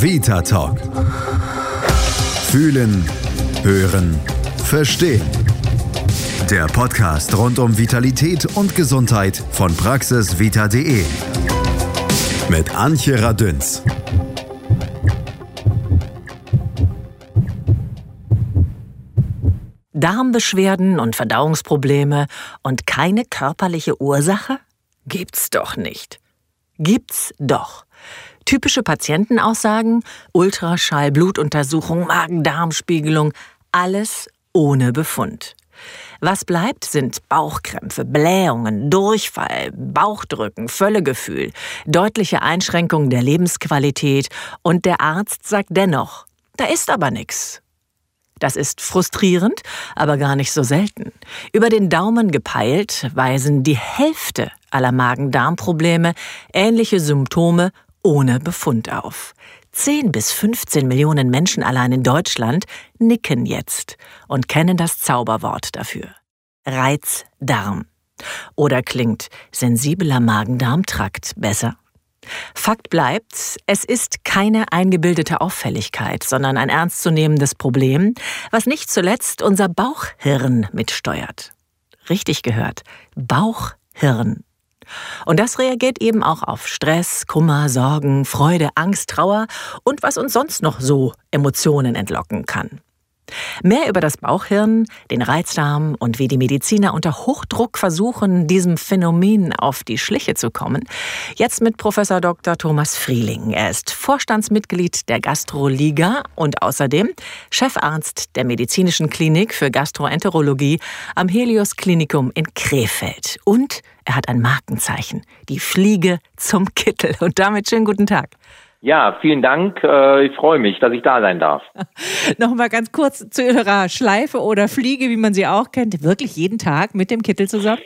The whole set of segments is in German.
Vita Talk. Fühlen, hören, verstehen. Der Podcast rund um Vitalität und Gesundheit von praxisvita.de. Mit Antje Radünz. Darmbeschwerden und Verdauungsprobleme und keine körperliche Ursache? Gibt's doch nicht. Gibt's doch. Typische Patientenaussagen, Ultraschall, Blutuntersuchung, Magen-Darm-Spiegelung, alles ohne Befund. Was bleibt, sind Bauchkrämpfe, Blähungen, Durchfall, Bauchdrücken, Völlegefühl, deutliche Einschränkungen der Lebensqualität und der Arzt sagt dennoch, da ist aber nichts. Das ist frustrierend, aber gar nicht so selten. Über den Daumen gepeilt weisen die Hälfte aller Magen-Darm-Probleme ähnliche Symptome ohne Befund auf. 10 bis 15 Millionen Menschen allein in Deutschland nicken jetzt und kennen das Zauberwort dafür. Reizdarm. Oder klingt sensibler Magen-Darm-Trakt besser? Fakt bleibt, es ist keine eingebildete Auffälligkeit, sondern ein ernstzunehmendes Problem, was nicht zuletzt unser Bauchhirn mitsteuert. Richtig gehört, Bauchhirn. Und das reagiert eben auch auf Stress, Kummer, Sorgen, Freude, Angst, Trauer und was uns sonst noch so Emotionen entlocken kann. Mehr über das Bauchhirn, den Reizdarm und wie die Mediziner unter Hochdruck versuchen, diesem Phänomen auf die Schliche zu kommen. Jetzt mit Professor Dr. Thomas Frieling. Er ist Vorstandsmitglied der Gastroliga und außerdem Chefarzt der Medizinischen Klinik für Gastroenterologie am Helios Klinikum in Krefeld. Und er hat ein Markenzeichen, die Fliege zum Kittel. Und damit schönen guten Tag. Ja, vielen Dank. Äh, ich freue mich, dass ich da sein darf. Nochmal ganz kurz zu Ihrer Schleife oder Fliege, wie man sie auch kennt. Wirklich jeden Tag mit dem Kittel zusammen?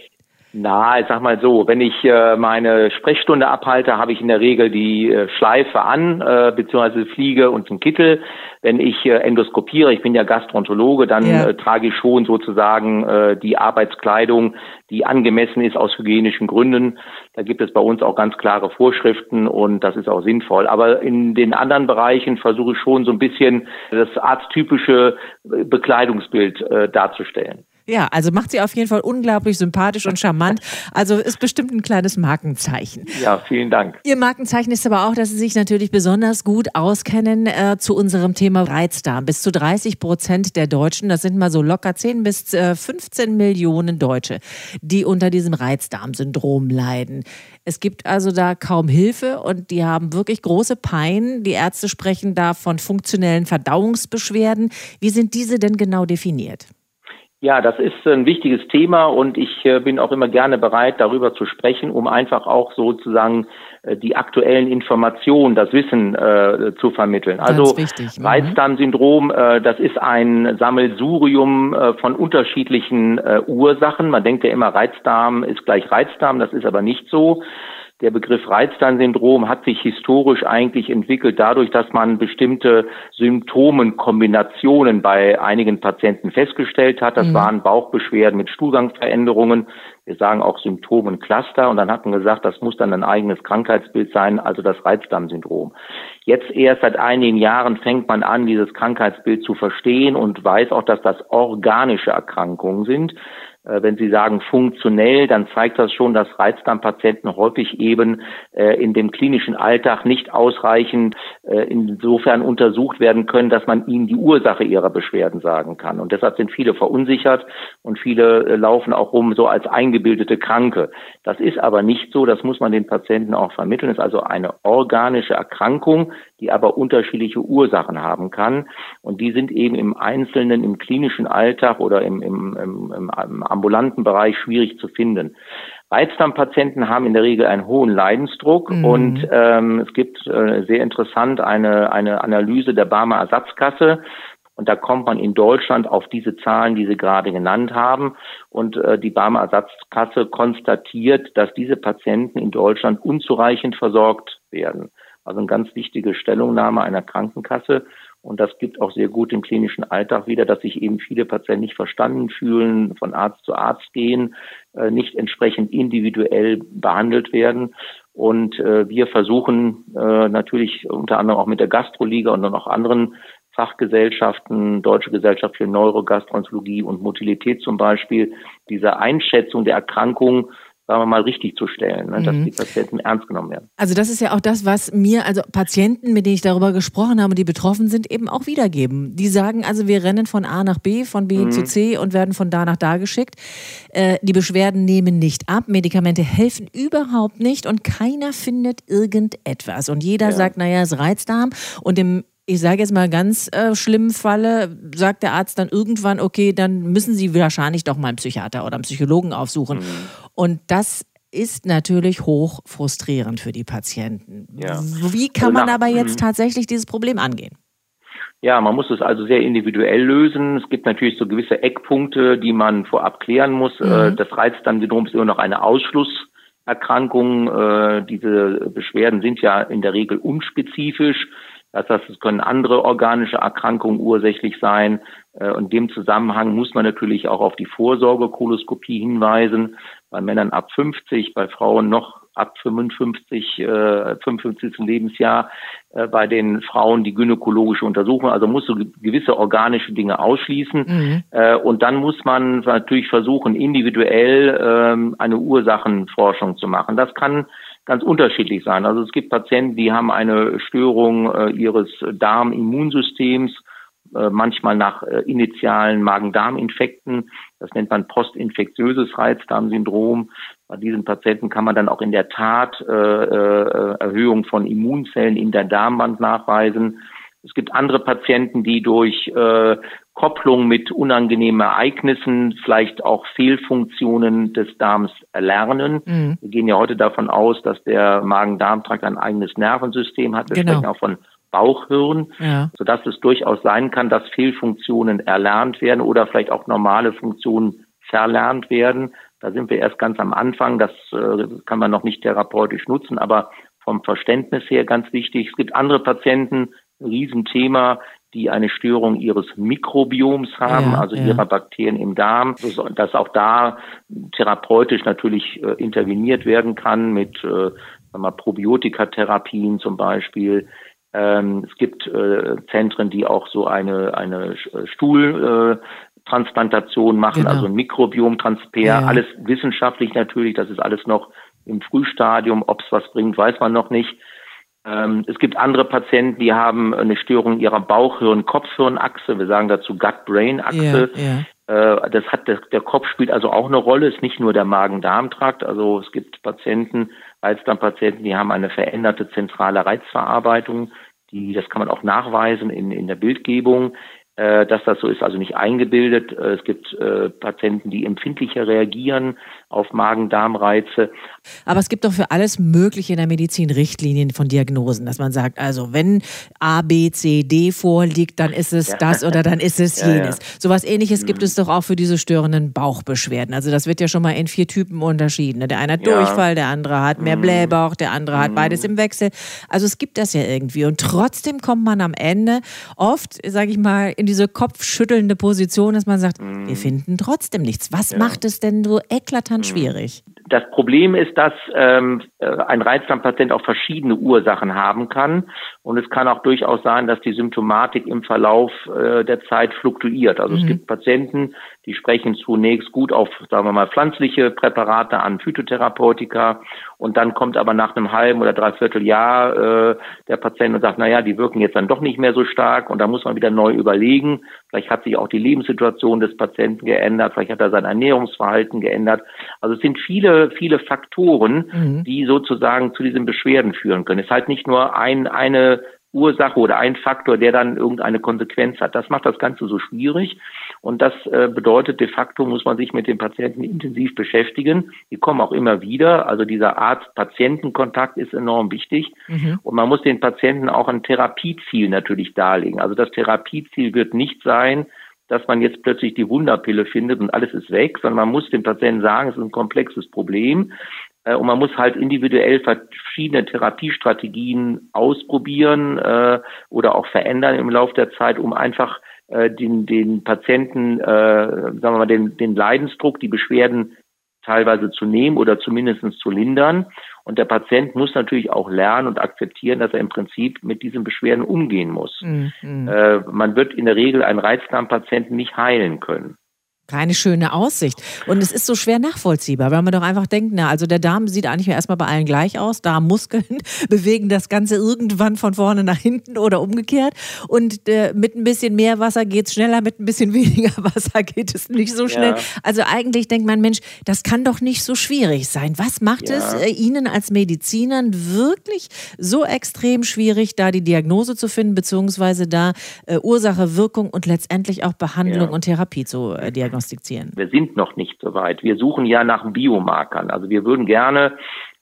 Na, ich sag mal so, wenn ich äh, meine Sprechstunde abhalte, habe ich in der Regel die äh, Schleife an, äh, beziehungsweise Fliege und den Kittel. Wenn ich äh, endoskopiere, ich bin ja Gastroenterologe, dann ja. äh, trage ich schon sozusagen äh, die Arbeitskleidung, die angemessen ist aus hygienischen Gründen. Da gibt es bei uns auch ganz klare Vorschriften und das ist auch sinnvoll. Aber in den anderen Bereichen versuche ich schon so ein bisschen das arzttypische Bekleidungsbild äh, darzustellen. Ja, also macht sie auf jeden Fall unglaublich sympathisch und charmant. Also ist bestimmt ein kleines Markenzeichen. Ja, vielen Dank. Ihr Markenzeichen ist aber auch, dass Sie sich natürlich besonders gut auskennen äh, zu unserem Thema Reizdarm. Bis zu 30 Prozent der Deutschen, das sind mal so locker 10 bis äh, 15 Millionen Deutsche, die unter diesem Reizdarmsyndrom leiden. Es gibt also da kaum Hilfe und die haben wirklich große Pein. Die Ärzte sprechen da von funktionellen Verdauungsbeschwerden. Wie sind diese denn genau definiert? Ja, das ist ein wichtiges Thema und ich äh, bin auch immer gerne bereit, darüber zu sprechen, um einfach auch sozusagen äh, die aktuellen Informationen, das Wissen äh, zu vermitteln. Also. Mhm. Reizdarmsyndrom, äh, das ist ein Sammelsurium äh, von unterschiedlichen äh, Ursachen. Man denkt ja immer, Reizdarm ist gleich Reizdarm, das ist aber nicht so. Der Begriff Reizdarmsyndrom hat sich historisch eigentlich entwickelt dadurch, dass man bestimmte Symptomenkombinationen bei einigen Patienten festgestellt hat. Das mhm. waren Bauchbeschwerden mit Stuhlgangsveränderungen. Wir sagen auch Symptomencluster. Und dann hat man gesagt, das muss dann ein eigenes Krankheitsbild sein, also das Reizdarmsyndrom. Jetzt erst seit einigen Jahren fängt man an, dieses Krankheitsbild zu verstehen und weiß auch, dass das organische Erkrankungen sind. Äh, wenn Sie sagen funktionell, dann zeigt das schon, dass Reizdarmpatienten häufig eben äh, in dem klinischen Alltag nicht ausreichend äh, insofern untersucht werden können, dass man ihnen die Ursache ihrer Beschwerden sagen kann. Und deshalb sind viele verunsichert und viele laufen auch rum so als eingebildete Kranke. Das ist aber nicht so, das muss man den Patienten auch vermitteln. Es ist also eine organische Erkrankung, die aber unterschiedliche Ursachen haben kann. Und die sind eben im Einzelnen, im klinischen Alltag oder im, im, im, im ambulanten Bereich schwierig zu finden. Reizdarmpatienten haben in der Regel einen hohen Leidensdruck mhm. und ähm, es gibt äh, sehr interessant eine, eine Analyse der Barmer Ersatzkasse. Und da kommt man in Deutschland auf diese Zahlen, die Sie gerade genannt haben. Und äh, die Barmer Ersatzkasse konstatiert, dass diese Patienten in Deutschland unzureichend versorgt werden. Also eine ganz wichtige Stellungnahme einer Krankenkasse. Und das gibt auch sehr gut im klinischen Alltag wieder, dass sich eben viele Patienten nicht verstanden fühlen, von Arzt zu Arzt gehen, äh, nicht entsprechend individuell behandelt werden. Und äh, wir versuchen äh, natürlich unter anderem auch mit der Gastroliga und dann auch anderen Fachgesellschaften, Deutsche Gesellschaft für Neurogastroenterologie und Motilität zum Beispiel, diese Einschätzung der Erkrankung sagen wir mal, richtig zu stellen, ne, dass mhm. die Patienten ernst genommen werden. Also das ist ja auch das, was mir, also Patienten, mit denen ich darüber gesprochen habe, die betroffen sind, eben auch wiedergeben. Die sagen also, wir rennen von A nach B, von B mhm. zu C und werden von da nach da geschickt. Äh, die Beschwerden nehmen nicht ab, Medikamente helfen überhaupt nicht und keiner findet irgendetwas. Und jeder ja. sagt, naja, es Reizdarm und im ich sage jetzt mal ganz äh, schlimmen Falle, sagt der Arzt dann irgendwann, okay, dann müssen Sie wahrscheinlich doch mal einen Psychiater oder einen Psychologen aufsuchen. Mhm. Und das ist natürlich hoch frustrierend für die Patienten. Ja. Wie kann man aber jetzt mhm. tatsächlich dieses Problem angehen? Ja, man muss es also sehr individuell lösen. Es gibt natürlich so gewisse Eckpunkte, die man vorab klären muss. Mhm. Äh, das Reizdarmsyndrom ist immer noch eine Ausschlusserkrankung. Äh, diese Beschwerden sind ja in der Regel unspezifisch. Das heißt, es können andere organische Erkrankungen ursächlich sein. Äh, in dem Zusammenhang muss man natürlich auch auf die Vorsorgekoloskopie hinweisen. Bei Männern ab 50, bei Frauen noch ab 55, äh, 55. Lebensjahr, äh, bei den Frauen die gynäkologische Untersuchung. Also muss so gewisse organische Dinge ausschließen. Mhm. Äh, und dann muss man natürlich versuchen, individuell äh, eine Ursachenforschung zu machen. Das kann ganz unterschiedlich sein. Also es gibt Patienten, die haben eine Störung äh, ihres Darmimmunsystems, äh, manchmal nach äh, initialen Magen-Darm-Infekten. Das nennt man postinfektiöses Reizdarmsyndrom. Bei diesen Patienten kann man dann auch in der Tat äh, äh, Erhöhung von Immunzellen in der Darmwand nachweisen. Es gibt andere Patienten, die durch äh, Kopplung mit unangenehmen Ereignissen vielleicht auch Fehlfunktionen des Darms erlernen. Mhm. Wir gehen ja heute davon aus, dass der Magen-Darm-Trakt ein eigenes Nervensystem hat. Wir genau. sprechen auch von Bauchhirn, ja. sodass es durchaus sein kann, dass Fehlfunktionen erlernt werden oder vielleicht auch normale Funktionen verlernt werden. Da sind wir erst ganz am Anfang. Das äh, kann man noch nicht therapeutisch nutzen, aber vom Verständnis her ganz wichtig. Es gibt andere Patienten, Riesenthema, die eine Störung ihres Mikrobioms haben, ja, also ja. ihrer Bakterien im Darm, dass auch da therapeutisch natürlich äh, interveniert werden kann mit äh, wir, Probiotikatherapien zum Beispiel. Ähm, es gibt äh, Zentren, die auch so eine, eine äh, Stuhltransplantation machen, genau. also ein Mikrobiomtransfer, ja. alles wissenschaftlich natürlich, das ist alles noch im Frühstadium, ob es was bringt, weiß man noch nicht. Ähm, es gibt andere Patienten, die haben eine Störung ihrer Bauchhirn-Kopfhirnachse. Wir sagen dazu Gut-Brain-Achse. Ja, ja. äh, das hat der, der, Kopf spielt also auch eine Rolle. Ist nicht nur der Magen-Darm-Trakt. Also es gibt Patienten, Reizdarmpatienten, die haben eine veränderte zentrale Reizverarbeitung. Die, das kann man auch nachweisen in, in der Bildgebung. Äh, dass das so ist, also nicht eingebildet. Äh, es gibt äh, Patienten, die empfindlicher reagieren auf Magen-Darm-Reize. Aber es gibt doch für alles Mögliche in der Medizin Richtlinien von Diagnosen, dass man sagt, also wenn A, B, C, D vorliegt, dann ist es ja. das oder dann ist es jenes. Ja, ja. Sowas ähnliches mhm. gibt es doch auch für diese störenden Bauchbeschwerden. Also das wird ja schon mal in vier Typen unterschieden. Der eine hat Durchfall, der andere hat mehr mhm. Blähbauch, der andere hat beides mhm. im Wechsel. Also es gibt das ja irgendwie. Und trotzdem kommt man am Ende oft, sage ich mal, in diese kopfschüttelnde Position, dass man sagt, wir finden trotzdem nichts. Was macht es denn so eklatant mm. schwierig? Das Problem ist, dass ähm, äh, ein Reizdarmpatient auch verschiedene Ursachen haben kann. Und es kann auch durchaus sein, dass die Symptomatik im Verlauf äh, der Zeit fluktuiert. Also mhm. es gibt Patienten, die sprechen zunächst gut auf, sagen wir mal, pflanzliche Präparate an, Phytotherapeutika. Und dann kommt aber nach einem halben oder dreiviertel Jahr äh, der Patient und sagt, na ja, die wirken jetzt dann doch nicht mehr so stark. Und da muss man wieder neu überlegen. Vielleicht hat sich auch die Lebenssituation des Patienten geändert. Vielleicht hat er sein Ernährungsverhalten geändert. Also es sind viele, viele Faktoren, mhm. die sozusagen zu diesen Beschwerden führen können. Es ist halt nicht nur ein, eine Ursache oder ein Faktor, der dann irgendeine Konsequenz hat. Das macht das Ganze so schwierig. Und das äh, bedeutet, de facto muss man sich mit den Patienten intensiv beschäftigen. Die kommen auch immer wieder. Also dieser Arzt-Patienten-Kontakt ist enorm wichtig. Mhm. Und man muss den Patienten auch ein Therapieziel natürlich darlegen. Also das Therapieziel wird nicht sein, dass man jetzt plötzlich die Wunderpille findet und alles ist weg, sondern man muss dem Patienten sagen, es ist ein komplexes Problem. Äh, und man muss halt individuell verschiedene Therapiestrategien ausprobieren äh, oder auch verändern im Laufe der Zeit, um einfach äh, den, den Patienten, äh, sagen wir mal, den, den Leidensdruck, die Beschwerden teilweise zu nehmen oder zumindest zu lindern. Und der Patient muss natürlich auch lernen und akzeptieren, dass er im Prinzip mit diesen Beschwerden umgehen muss. Mhm. Äh, man wird in der Regel einen Reizdarmpatienten nicht heilen können. Keine schöne Aussicht. Und es ist so schwer nachvollziehbar, weil man doch einfach denkt, na, also der Darm sieht eigentlich erstmal bei allen gleich aus. Darmmuskeln bewegen das Ganze irgendwann von vorne nach hinten oder umgekehrt. Und äh, mit ein bisschen mehr Wasser geht es schneller, mit ein bisschen weniger Wasser geht es nicht so schnell. Ja. Also eigentlich denkt man, Mensch, das kann doch nicht so schwierig sein. Was macht ja. es äh, Ihnen als Medizinern wirklich so extrem schwierig, da die Diagnose zu finden, beziehungsweise da äh, Ursache, Wirkung und letztendlich auch Behandlung ja. und Therapie zu äh, diagnostizieren? Diagnostizieren? Wir sind noch nicht so weit. Wir suchen ja nach Biomarkern. Also wir würden gerne,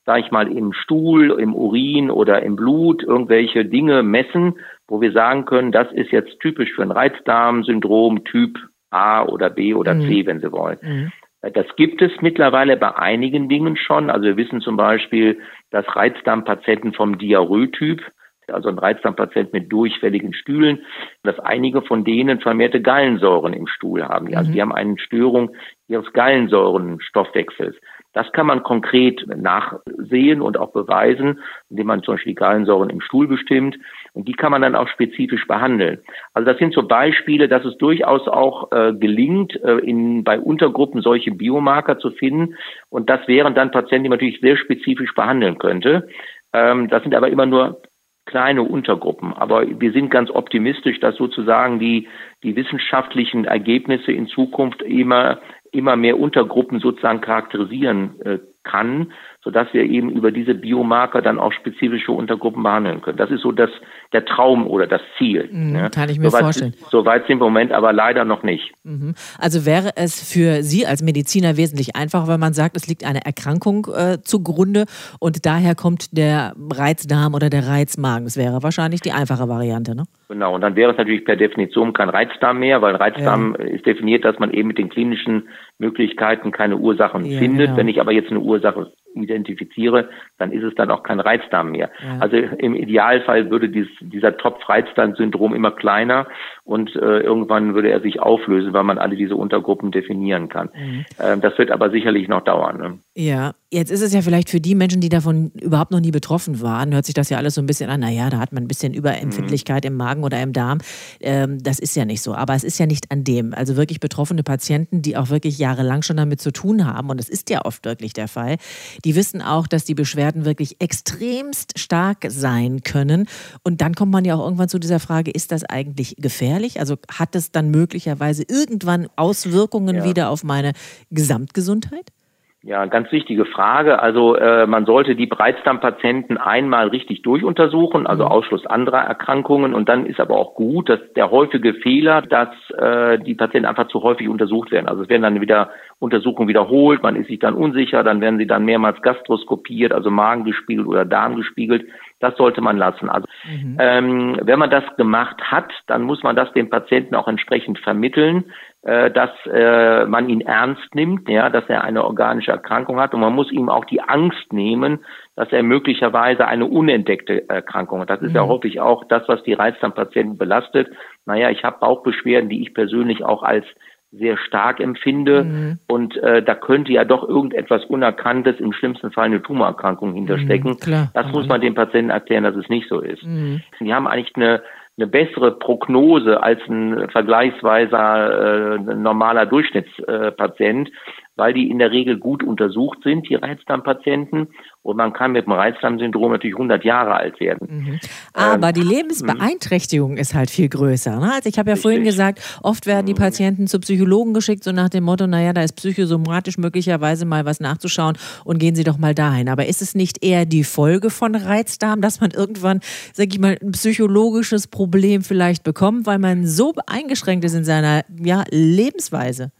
sage ich mal, im Stuhl, im Urin oder im Blut irgendwelche Dinge messen, wo wir sagen können, das ist jetzt typisch für ein Reizdarmsyndrom Typ A oder B oder mhm. C, wenn Sie wollen. Mhm. Das gibt es mittlerweile bei einigen Dingen schon. Also wir wissen zum Beispiel, dass Reizdarmpatienten vom Diarrhoe-Typ also ein Reizdarmpatient mit durchfälligen Stühlen, dass einige von denen vermehrte Gallensäuren im Stuhl haben. Also mhm. die haben eine Störung ihres Gallensäurenstoffwechsels. Das kann man konkret nachsehen und auch beweisen, indem man zum Beispiel die Gallensäuren im Stuhl bestimmt. Und die kann man dann auch spezifisch behandeln. Also das sind so Beispiele, dass es durchaus auch äh, gelingt, äh, in, bei Untergruppen solche Biomarker zu finden. Und das wären dann Patienten, die man natürlich sehr spezifisch behandeln könnte. Ähm, das sind aber immer nur kleine Untergruppen. Aber wir sind ganz optimistisch, dass sozusagen die, die wissenschaftlichen Ergebnisse in Zukunft immer, immer mehr Untergruppen sozusagen charakterisieren äh, kann, sodass wir eben über diese Biomarker dann auch spezifische Untergruppen behandeln können. Das ist so das, der Traum oder das Ziel. Mhm, ne? Kann ich mir Soweit, vorstellen. Soweit sind wir im Moment aber leider noch nicht. Mhm. Also wäre es für Sie als Mediziner wesentlich einfacher, wenn man sagt, es liegt eine Erkrankung äh, zugrunde und daher kommt der Reizdarm oder der Reizmagen. Das wäre wahrscheinlich die einfache Variante, ne? Genau, und dann wäre es natürlich per Definition kein Reizdarm mehr, weil Reizdarm ja. ist definiert, dass man eben mit den klinischen Möglichkeiten keine Ursachen ja, findet. Genau. Wenn ich aber jetzt eine Ursache identifiziere, dann ist es dann auch kein Reizdarm mehr. Ja. Also im Idealfall würde dies, dieser Topf-Reizdarm-Syndrom immer kleiner und äh, irgendwann würde er sich auflösen, weil man alle diese Untergruppen definieren kann. Mhm. Ähm, das wird aber sicherlich noch dauern. Ne? Ja, jetzt ist es ja vielleicht für die Menschen, die davon überhaupt noch nie betroffen waren, hört sich das ja alles so ein bisschen an, naja, da hat man ein bisschen Überempfindlichkeit mhm. im Magen oder im Darm. Ähm, das ist ja nicht so. Aber es ist ja nicht an dem. Also wirklich betroffene Patienten, die auch wirklich jahrelang schon damit zu tun haben, und das ist ja oft wirklich der Fall, die wissen auch, dass die Beschwerden wirklich extremst stark sein können. Und dann kommt man ja auch irgendwann zu dieser Frage, ist das eigentlich gefährlich? Also hat es dann möglicherweise irgendwann Auswirkungen ja. wieder auf meine Gesamtgesundheit? Ja, ganz wichtige Frage. Also äh, man sollte die Breitstamm-Patienten einmal richtig durchuntersuchen, also mhm. Ausschluss anderer Erkrankungen. Und dann ist aber auch gut, dass der häufige Fehler, dass äh, die Patienten einfach zu häufig untersucht werden. Also es werden dann wieder Untersuchungen wiederholt, man ist sich dann unsicher, dann werden sie dann mehrmals gastroskopiert, also Magen gespiegelt oder Darm gespiegelt. Das sollte man lassen. Also mhm. ähm, wenn man das gemacht hat, dann muss man das dem Patienten auch entsprechend vermitteln äh, dass äh, man ihn ernst nimmt, ja, dass er eine organische Erkrankung hat und man muss ihm auch die Angst nehmen, dass er möglicherweise eine unentdeckte Erkrankung hat. Das ist mhm. ja häufig auch das, was die Reizdarmpatienten belastet. Naja, ich habe Bauchbeschwerden, die ich persönlich auch als sehr stark empfinde mhm. und äh, da könnte ja doch irgendetwas Unerkanntes, im schlimmsten Fall eine Tumorerkrankung hinterstecken. Mhm, das muss man dem Patienten erklären, dass es nicht so ist. Mhm. Die haben eigentlich eine eine bessere Prognose als ein vergleichsweise äh, normaler Durchschnittspatient, weil die in der Regel gut untersucht sind, die Reizdarmpatienten. Und man kann mit dem Reizdarmsyndrom natürlich 100 Jahre alt werden. Mhm. Aber ähm, die Lebensbeeinträchtigung ist halt viel größer. Ne? Also ich habe ja richtig. vorhin gesagt, oft werden die mhm. Patienten zu Psychologen geschickt, so nach dem Motto, naja, da ist psychosomatisch möglicherweise mal was nachzuschauen und gehen Sie doch mal dahin. Aber ist es nicht eher die Folge von Reizdarm, dass man irgendwann, sag ich mal, ein psychologisches Problem vielleicht bekommt, weil man so eingeschränkt ist in seiner ja, Lebensweise?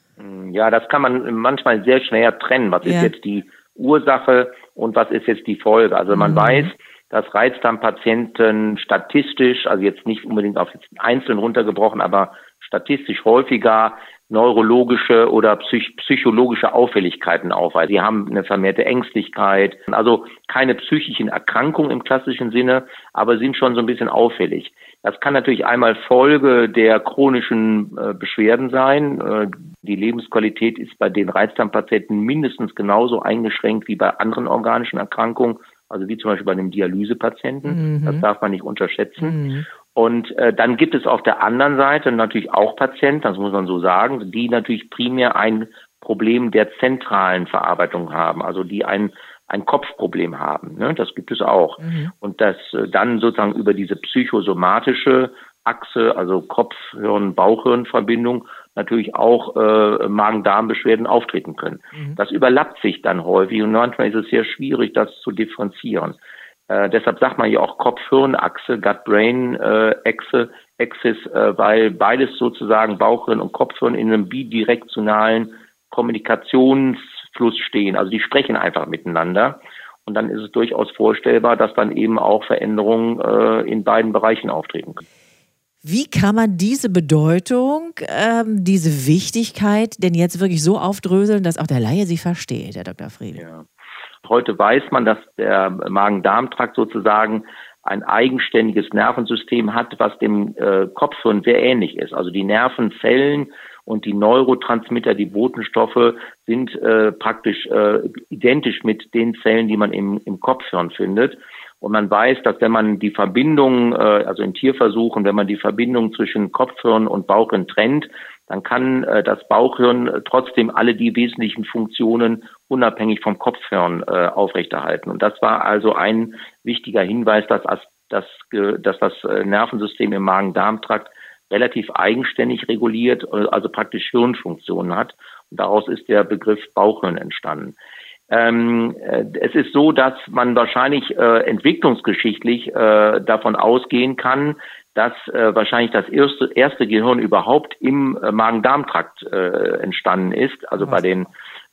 Ja, das kann man manchmal sehr schwer trennen. Was ja. ist jetzt die Ursache und was ist jetzt die Folge? Also man mhm. weiß, dass Reizdarmpatienten statistisch, also jetzt nicht unbedingt auf einzeln runtergebrochen, aber statistisch häufiger neurologische oder psych psychologische Auffälligkeiten aufweisen. Sie haben eine vermehrte Ängstlichkeit, also keine psychischen Erkrankungen im klassischen Sinne, aber sind schon so ein bisschen auffällig. Das kann natürlich einmal Folge der chronischen äh, Beschwerden sein. Äh, die Lebensqualität ist bei den Reizdarmpatienten mindestens genauso eingeschränkt wie bei anderen organischen Erkrankungen, also wie zum Beispiel bei einem Dialysepatienten. Mhm. Das darf man nicht unterschätzen. Mhm. Und äh, dann gibt es auf der anderen Seite natürlich auch Patienten, das muss man so sagen, die natürlich primär ein Problem der zentralen Verarbeitung haben, also die ein ein Kopfproblem haben. Ne? Das gibt es auch. Mhm. Und das äh, dann sozusagen über diese psychosomatische Achse, also Kopf-Hirn-Bauch-Hirn-Verbindung, natürlich auch äh, Magen-Darm-Beschwerden auftreten können. Mhm. Das überlappt sich dann häufig und manchmal ist es sehr schwierig, das zu differenzieren. Äh, deshalb sagt man ja auch Kopf-Hirn-Achse, Gut-Brain-Achse, äh, Axis, äh, weil beides sozusagen Bauchhirn und Kopfhirn in einem bidirektionalen Kommunikationsfluss stehen. Also die sprechen einfach miteinander. Und dann ist es durchaus vorstellbar, dass dann eben auch Veränderungen äh, in beiden Bereichen auftreten können. Wie kann man diese Bedeutung, ähm, diese Wichtigkeit denn jetzt wirklich so aufdröseln, dass auch der Laie sie versteht, Herr Dr. Friede? Ja. Heute weiß man, dass der Magen-Darm-Trakt sozusagen ein eigenständiges Nervensystem hat, was dem äh, Kopfhirn sehr ähnlich ist. Also die Nervenzellen und die Neurotransmitter, die Botenstoffe sind äh, praktisch äh, identisch mit den Zellen, die man im, im Kopfhirn findet. Und man weiß, dass wenn man die Verbindung, äh, also in Tierversuchen, wenn man die Verbindung zwischen Kopfhirn und Bauchhirn trennt, dann kann äh, das Bauchhirn trotzdem alle die wesentlichen Funktionen unabhängig vom Kopfhirn äh, aufrechterhalten. Und das war also ein wichtiger Hinweis, dass, dass, dass das äh, Nervensystem im Magen-Darm-Trakt relativ eigenständig reguliert, äh, also praktisch Hirnfunktionen hat. Und daraus ist der Begriff Bauchhirn entstanden. Ähm, äh, es ist so, dass man wahrscheinlich äh, entwicklungsgeschichtlich äh, davon ausgehen kann, dass äh, wahrscheinlich das erste, erste Gehirn überhaupt im äh, Magen-Darm-Trakt äh, entstanden ist, also Was? bei den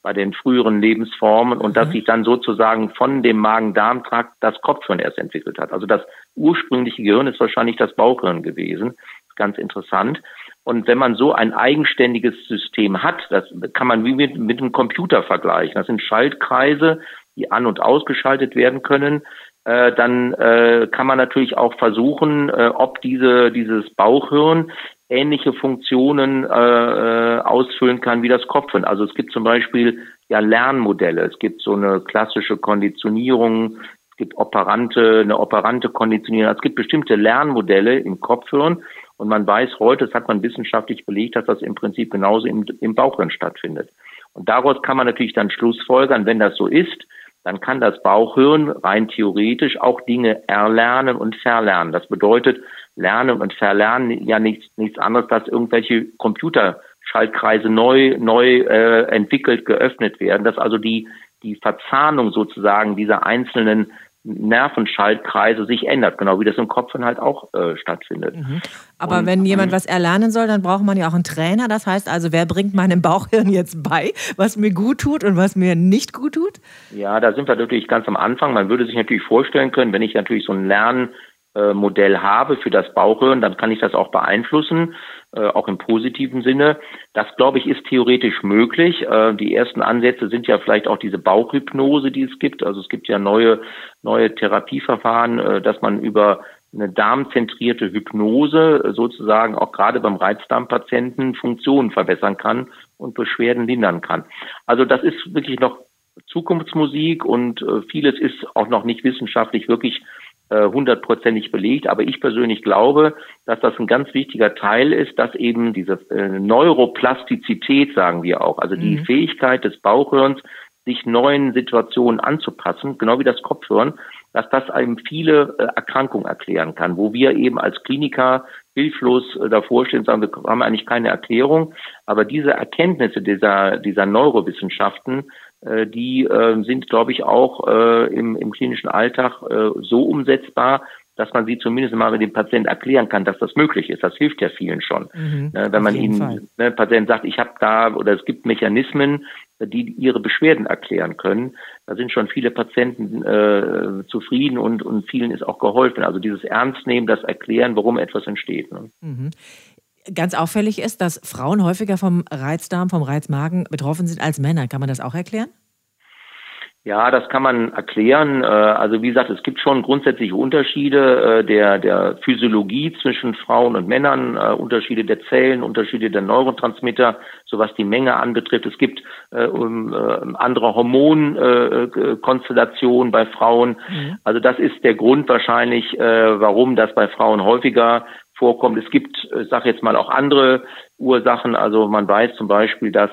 bei den früheren Lebensformen und mhm. dass sich dann sozusagen von dem Magen-Darm-Trakt das Kopfhirn erst entwickelt hat. Also das ursprüngliche Gehirn ist wahrscheinlich das Bauchhirn gewesen. Ganz interessant. Und wenn man so ein eigenständiges System hat, das kann man wie mit, mit einem Computer vergleichen. Das sind Schaltkreise, die an- und ausgeschaltet werden können. Äh, dann äh, kann man natürlich auch versuchen, äh, ob diese, dieses Bauchhirn ähnliche Funktionen äh, äh, ausfüllen kann wie das Kopfhirn. Also es gibt zum Beispiel ja Lernmodelle. Es gibt so eine klassische Konditionierung. Es gibt operante, eine operante Konditionierung. Es gibt bestimmte Lernmodelle im Kopfhirn. Und man weiß heute, das hat man wissenschaftlich belegt, dass das im Prinzip genauso im, im Bauchhirn stattfindet. Und daraus kann man natürlich dann Schlussfolgern, wenn das so ist, dann kann das Bauchhirn rein theoretisch auch Dinge erlernen und verlernen. Das bedeutet, Lernen und Verlernen ja nichts, nichts anderes, dass irgendwelche Computerschaltkreise neu, neu äh, entwickelt, geöffnet werden, dass also die, die Verzahnung sozusagen dieser einzelnen Nervenschaltkreise sich ändert, genau wie das im Kopf dann halt auch äh, stattfindet. Mhm. Aber und, wenn jemand ähm, was erlernen soll, dann braucht man ja auch einen Trainer. Das heißt also, wer bringt meinem Bauchhirn jetzt bei, was mir gut tut und was mir nicht gut tut? Ja, da sind wir natürlich ganz am Anfang. Man würde sich natürlich vorstellen können, wenn ich natürlich so ein Lernen äh, habe für das Bauchhirn, dann kann ich das auch beeinflussen, auch im positiven Sinne. Das, glaube ich, ist theoretisch möglich. Äh, die ersten Ansätze sind ja vielleicht auch diese Bauchhypnose, die es gibt. Also es gibt ja neue, neue Therapieverfahren, äh, dass man über eine darmzentrierte Hypnose äh, sozusagen auch gerade beim Reizdarmpatienten Funktionen verbessern kann und Beschwerden lindern kann. Also das ist wirklich noch Zukunftsmusik und äh, vieles ist auch noch nicht wissenschaftlich wirklich äh, hundertprozentig belegt, aber ich persönlich glaube, dass das ein ganz wichtiger Teil ist, dass eben diese äh, Neuroplastizität, sagen wir auch, also die mhm. Fähigkeit des Bauchhirns, sich neuen Situationen anzupassen, genau wie das Kopfhirn, dass das einem viele äh, Erkrankungen erklären kann, wo wir eben als Kliniker hilflos äh, davor stehen und sagen, wir haben eigentlich keine Erklärung, aber diese Erkenntnisse dieser, dieser Neurowissenschaften äh, die äh, sind, glaube ich, auch äh, im, im klinischen Alltag äh, so umsetzbar, dass man sie zumindest mal mit dem Patienten erklären kann, dass das möglich ist. Das hilft ja vielen schon. Mhm, ne, wenn man ihnen, ne, Patient sagt, ich habe da oder es gibt Mechanismen, die ihre Beschwerden erklären können, da sind schon viele Patienten äh, zufrieden und, und vielen ist auch geholfen. Also dieses Ernstnehmen, das Erklären, warum etwas entsteht. Ne? Mhm. Ganz auffällig ist, dass Frauen häufiger vom Reizdarm, vom Reizmagen betroffen sind als Männer. Kann man das auch erklären? Ja, das kann man erklären. Äh, also wie gesagt, es gibt schon grundsätzliche Unterschiede äh, der, der Physiologie zwischen Frauen und Männern, äh, Unterschiede der Zellen, Unterschiede der Neurotransmitter, so was die Menge anbetrifft. Es gibt andere Hormonkonstellationen bei Frauen. Mhm. Also das ist der Grund wahrscheinlich, warum das bei Frauen häufiger vorkommt. Es gibt, ich sage jetzt mal, auch andere Ursachen. Also man weiß zum Beispiel, dass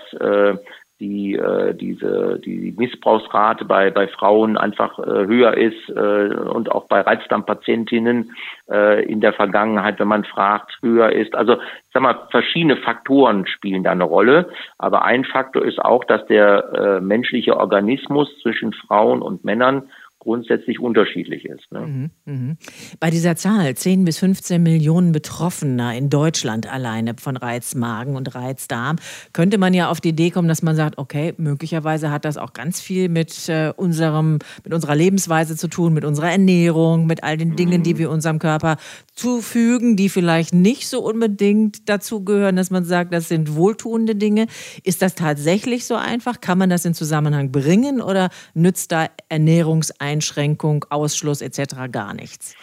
die äh, diese die Missbrauchsrate bei bei Frauen einfach äh, höher ist äh, und auch bei Reizdarmpatientinnen äh, in der Vergangenheit, wenn man fragt, höher ist. Also ich sag mal, verschiedene Faktoren spielen da eine Rolle, aber ein Faktor ist auch, dass der äh, menschliche Organismus zwischen Frauen und Männern grundsätzlich unterschiedlich ist. Ne? Mhm, mh. Bei dieser Zahl 10 bis 15 Millionen Betroffener in Deutschland alleine von Reizmagen und Reizdarm könnte man ja auf die Idee kommen, dass man sagt, okay, möglicherweise hat das auch ganz viel mit äh, unserem, mit unserer Lebensweise zu tun, mit unserer Ernährung, mit all den Dingen, die mhm. wir unserem Körper zufügen, die vielleicht nicht so unbedingt dazu gehören, dass man sagt, das sind wohltuende Dinge. Ist das tatsächlich so einfach? Kann man das in Zusammenhang bringen oder nützt da Ernährungseinstellungen Einschränkung, Ausschluss etc. gar nichts?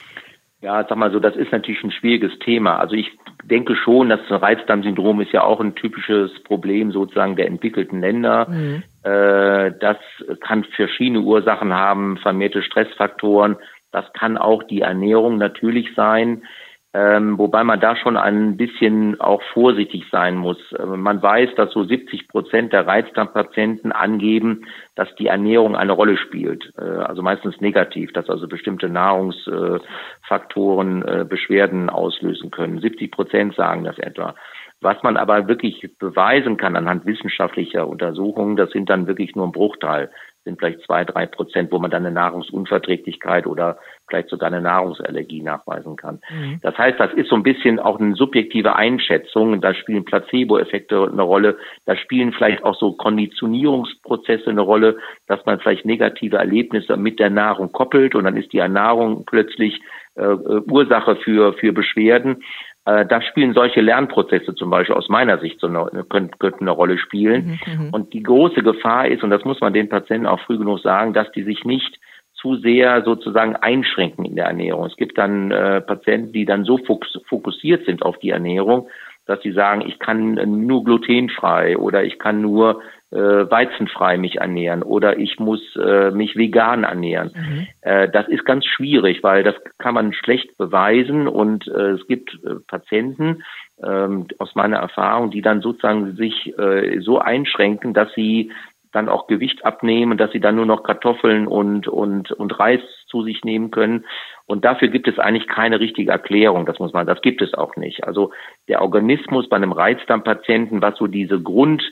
Ja, sag mal so, das ist natürlich ein schwieriges Thema. Also ich denke schon, das Reizdarmsyndrom ist ja auch ein typisches Problem sozusagen der entwickelten Länder. Mhm. Äh, das kann verschiedene Ursachen haben, vermehrte Stressfaktoren. Das kann auch die Ernährung natürlich sein. Ähm, wobei man da schon ein bisschen auch vorsichtig sein muss. Äh, man weiß, dass so 70 Prozent der Reizdarmpatienten angeben, dass die Ernährung eine Rolle spielt. Äh, also meistens negativ, dass also bestimmte Nahrungsfaktoren äh, Beschwerden auslösen können. 70 Prozent sagen das etwa. Was man aber wirklich beweisen kann anhand wissenschaftlicher Untersuchungen, das sind dann wirklich nur ein Bruchteil sind vielleicht zwei, drei Prozent, wo man dann eine Nahrungsunverträglichkeit oder vielleicht sogar eine Nahrungsallergie nachweisen kann. Mhm. Das heißt, das ist so ein bisschen auch eine subjektive Einschätzung. Da spielen Placebo-Effekte eine Rolle. Da spielen vielleicht auch so Konditionierungsprozesse eine Rolle, dass man vielleicht negative Erlebnisse mit der Nahrung koppelt und dann ist die Nahrung plötzlich äh, äh Ursache für, für Beschwerden. Äh, da spielen solche Lernprozesse zum Beispiel aus meiner Sicht so eine, können, könnten eine Rolle spielen. Mhm, mhm, und die große Gefahr ist, und das muss man den Patienten auch früh genug sagen, dass die sich nicht zu sehr sozusagen einschränken in der Ernährung. Es gibt dann äh, Patienten, die dann so fokussiert sind auf die Ernährung, dass sie sagen, ich kann nur glutenfrei oder ich kann nur weizenfrei mich ernähren oder ich muss äh, mich vegan ernähren. Mhm. Äh, das ist ganz schwierig, weil das kann man schlecht beweisen und äh, es gibt äh, Patienten ähm, aus meiner Erfahrung, die dann sozusagen sich äh, so einschränken, dass sie dann auch Gewicht abnehmen, dass sie dann nur noch Kartoffeln und, und, und Reis zu sich nehmen können. Und dafür gibt es eigentlich keine richtige Erklärung. Das muss man, das gibt es auch nicht. Also der Organismus bei einem Reizdarmpatienten, was so diese Grund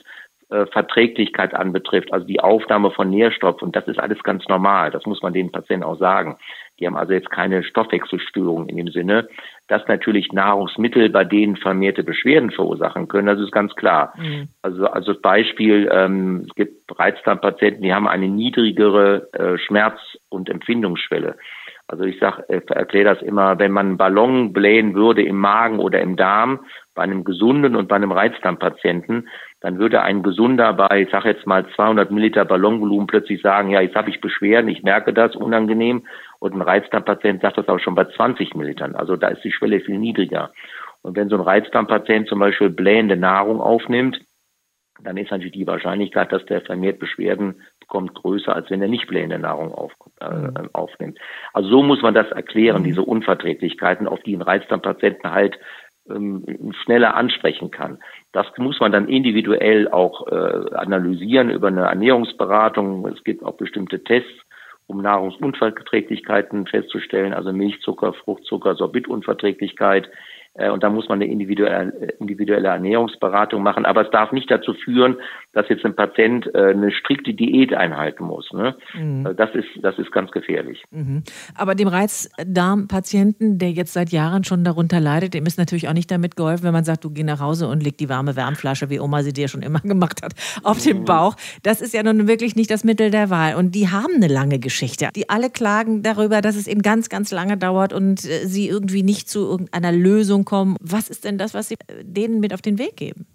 äh, Verträglichkeit anbetrifft, also die Aufnahme von Nährstoffen, das ist alles ganz normal. Das muss man den Patienten auch sagen. Die haben also jetzt keine Stoffwechselstörung in dem Sinne, dass natürlich Nahrungsmittel bei denen vermehrte Beschwerden verursachen können. Das ist ganz klar. Mhm. Also also Beispiel, ähm, es gibt Reizdarmpatienten, die haben eine niedrigere äh, Schmerz- und Empfindungsschwelle. Also ich sag, äh, erkläre das immer, wenn man einen Ballon blähen würde im Magen oder im Darm, bei einem gesunden und bei einem Reizdarmpatienten, dann würde ein Gesunder bei, ich sage jetzt mal 200 Milliliter Ballonvolumen plötzlich sagen, ja, jetzt habe ich Beschwerden, ich merke das, unangenehm. Und ein Reizdarmpatient sagt das aber schon bei 20 Millilitern. Also da ist die Schwelle viel niedriger. Und wenn so ein Reizdarmpatient zum Beispiel blähende Nahrung aufnimmt, dann ist natürlich die Wahrscheinlichkeit, dass der vermehrt Beschwerden bekommt, größer, als wenn er nicht blähende Nahrung auf, äh, mhm. aufnimmt. Also so muss man das erklären, mhm. diese Unverträglichkeiten, auf die ein Reizdarmpatienten halt ähm, schneller ansprechen kann. Das muss man dann individuell auch äh, analysieren über eine Ernährungsberatung. Es gibt auch bestimmte Tests, um Nahrungsunverträglichkeiten festzustellen, also Milchzucker, Fruchtzucker, Sorbitunverträglichkeit. Äh, und da muss man eine individuelle, individuelle Ernährungsberatung machen. Aber es darf nicht dazu führen, dass jetzt ein Patient äh, eine strikte Diät einhalten muss. Ne? Mhm. Äh, das, ist, das ist ganz gefährlich. Mhm. Aber dem Reizdarmpatienten, der jetzt seit Jahren schon darunter leidet, dem ist natürlich auch nicht damit geholfen, wenn man sagt, du geh nach Hause und leg die warme Wärmflasche, wie Oma sie dir schon immer gemacht hat, auf mhm. den Bauch. Das ist ja nun wirklich nicht das Mittel der Wahl. Und die haben eine lange Geschichte. Die alle klagen darüber, dass es eben ganz, ganz lange dauert und sie irgendwie nicht zu irgendeiner Lösung Lösung kommen. Was ist denn das, was Sie denen mit auf den Weg geben?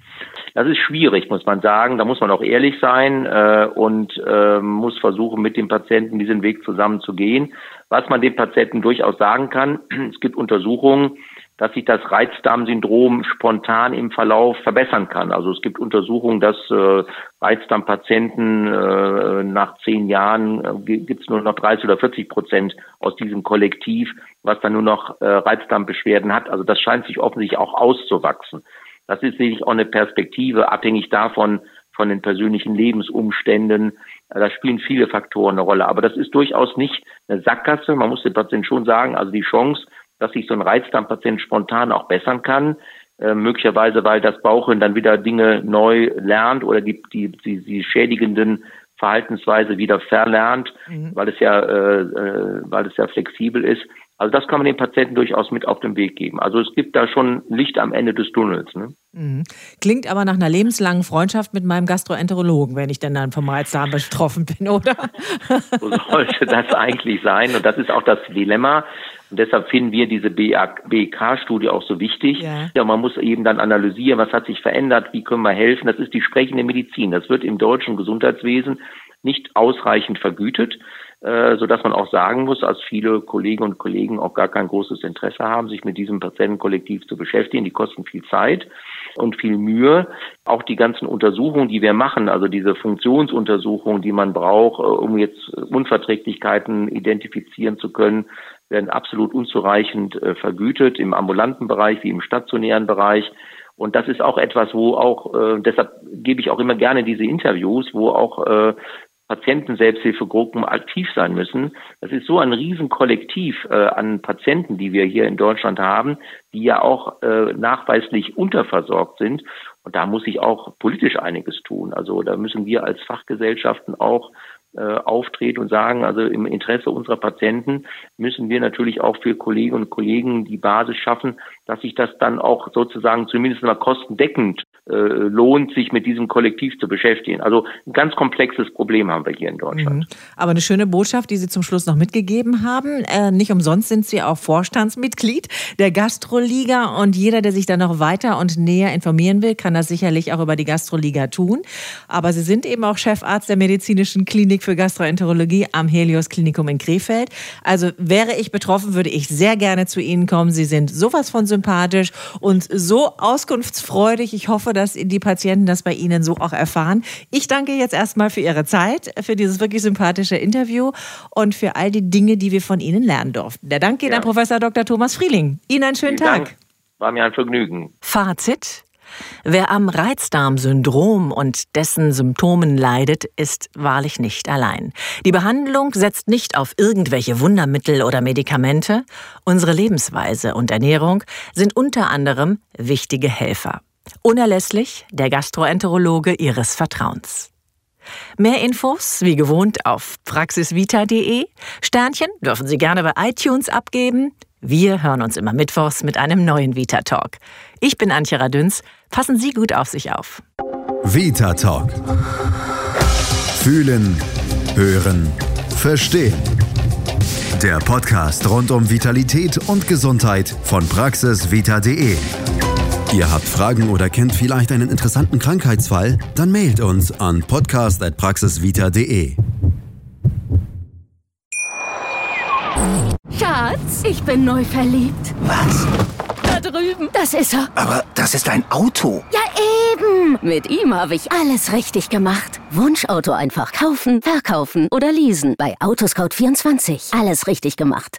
Das ist schwierig, muss man sagen. Da muss man auch ehrlich sein äh, und äh, muss versuchen, mit dem Patienten diesen Weg zusammen zu gehen. Was man dem Patienten durchaus sagen kann, es gibt Untersuchungen, dass sich das Reizdarmsyndrom spontan im Verlauf verbessern kann. Also es gibt Untersuchungen, dass äh, Reizdarmpatienten äh, nach zehn Jahren äh, gibt es nur noch 30 oder 40 Prozent aus diesem Kollektiv, was dann nur noch äh, Reizdarmbeschwerden hat. Also das scheint sich offensichtlich auch auszuwachsen. Das ist sicherlich auch eine Perspektive, abhängig davon, von den persönlichen Lebensumständen. Da spielen viele Faktoren eine Rolle. Aber das ist durchaus nicht eine Sackgasse. Man muss dem Patienten schon sagen, also die Chance, dass sich so ein Reizdarmpatient spontan auch bessern kann. Äh, möglicherweise, weil das Bauchhirn dann wieder Dinge neu lernt oder die, die, die, die schädigenden Verhaltensweise wieder verlernt, mhm. weil es ja, äh, äh, weil es ja flexibel ist. Also das kann man den Patienten durchaus mit auf den Weg geben. Also es gibt da schon Licht am Ende des Tunnels. Ne? Mhm. Klingt aber nach einer lebenslangen Freundschaft mit meinem Gastroenterologen, wenn ich denn dann vom Reizdarm betroffen bin, oder? So sollte das eigentlich sein. Und das ist auch das Dilemma. Und deshalb finden wir diese BEK-Studie auch so wichtig. Ja. ja, man muss eben dann analysieren, was hat sich verändert, wie können wir helfen. Das ist die sprechende Medizin. Das wird im deutschen Gesundheitswesen nicht ausreichend vergütet, so dass man auch sagen muss, dass viele Kolleginnen und Kollegen auch gar kein großes Interesse haben, sich mit diesem Patientenkollektiv zu beschäftigen. Die kosten viel Zeit und viel Mühe. Auch die ganzen Untersuchungen, die wir machen, also diese Funktionsuntersuchungen, die man braucht, äh, um jetzt Unverträglichkeiten identifizieren zu können, werden absolut unzureichend äh, vergütet im ambulanten Bereich wie im stationären Bereich. Und das ist auch etwas, wo auch, äh, deshalb gebe ich auch immer gerne diese Interviews, wo auch äh, Patienten-Selbsthilfegruppen aktiv sein müssen. Das ist so ein Riesenkollektiv äh, an Patienten, die wir hier in Deutschland haben, die ja auch äh, nachweislich unterversorgt sind. Und da muss sich auch politisch einiges tun. Also da müssen wir als Fachgesellschaften auch äh, auftreten und sagen, also im Interesse unserer Patienten müssen wir natürlich auch für Kolleginnen und Kollegen die Basis schaffen, dass sich das dann auch sozusagen zumindest mal kostendeckend lohnt, sich mit diesem Kollektiv zu beschäftigen. Also ein ganz komplexes Problem haben wir hier in Deutschland. Mhm. Aber eine schöne Botschaft, die Sie zum Schluss noch mitgegeben haben. Äh, nicht umsonst sind Sie auch Vorstandsmitglied der Gastroliga und jeder, der sich da noch weiter und näher informieren will, kann das sicherlich auch über die Gastroliga tun. Aber Sie sind eben auch Chefarzt der medizinischen Klinik für Gastroenterologie am Helios Klinikum in Krefeld. Also wäre ich betroffen, würde ich sehr gerne zu Ihnen kommen. Sie sind sowas von sympathisch und so auskunftsfreudig. Ich hoffe, dass die Patienten das bei Ihnen so auch erfahren. Ich danke jetzt erstmal für Ihre Zeit, für dieses wirklich sympathische Interview und für all die Dinge, die wir von Ihnen lernen durften. Der Dank geht ja. an Professor Dr. Thomas Frieling. Ihnen einen schönen Vielen Tag. Dank. War mir ein Vergnügen. Fazit. Wer am Reizdarmsyndrom und dessen Symptomen leidet, ist wahrlich nicht allein. Die Behandlung setzt nicht auf irgendwelche Wundermittel oder Medikamente. Unsere Lebensweise und Ernährung sind unter anderem wichtige Helfer. Unerlässlich der Gastroenterologe Ihres Vertrauens. Mehr Infos wie gewohnt auf praxisvita.de. Sternchen dürfen Sie gerne bei iTunes abgeben. Wir hören uns immer mittwochs mit einem neuen Vita Talk. Ich bin Antje Radüns. Passen Sie gut auf sich auf. Vita Talk. Fühlen, hören, verstehen. Der Podcast rund um Vitalität und Gesundheit von praxisvita.de. Ihr habt Fragen oder kennt vielleicht einen interessanten Krankheitsfall? Dann mailt uns an podcast.praxisvita.de. Schatz, ich bin neu verliebt. Was? Da drüben. Das ist er. Aber das ist ein Auto. Ja, eben. Mit ihm habe ich alles richtig gemacht. Wunschauto einfach kaufen, verkaufen oder leasen. Bei Autoscout24. Alles richtig gemacht.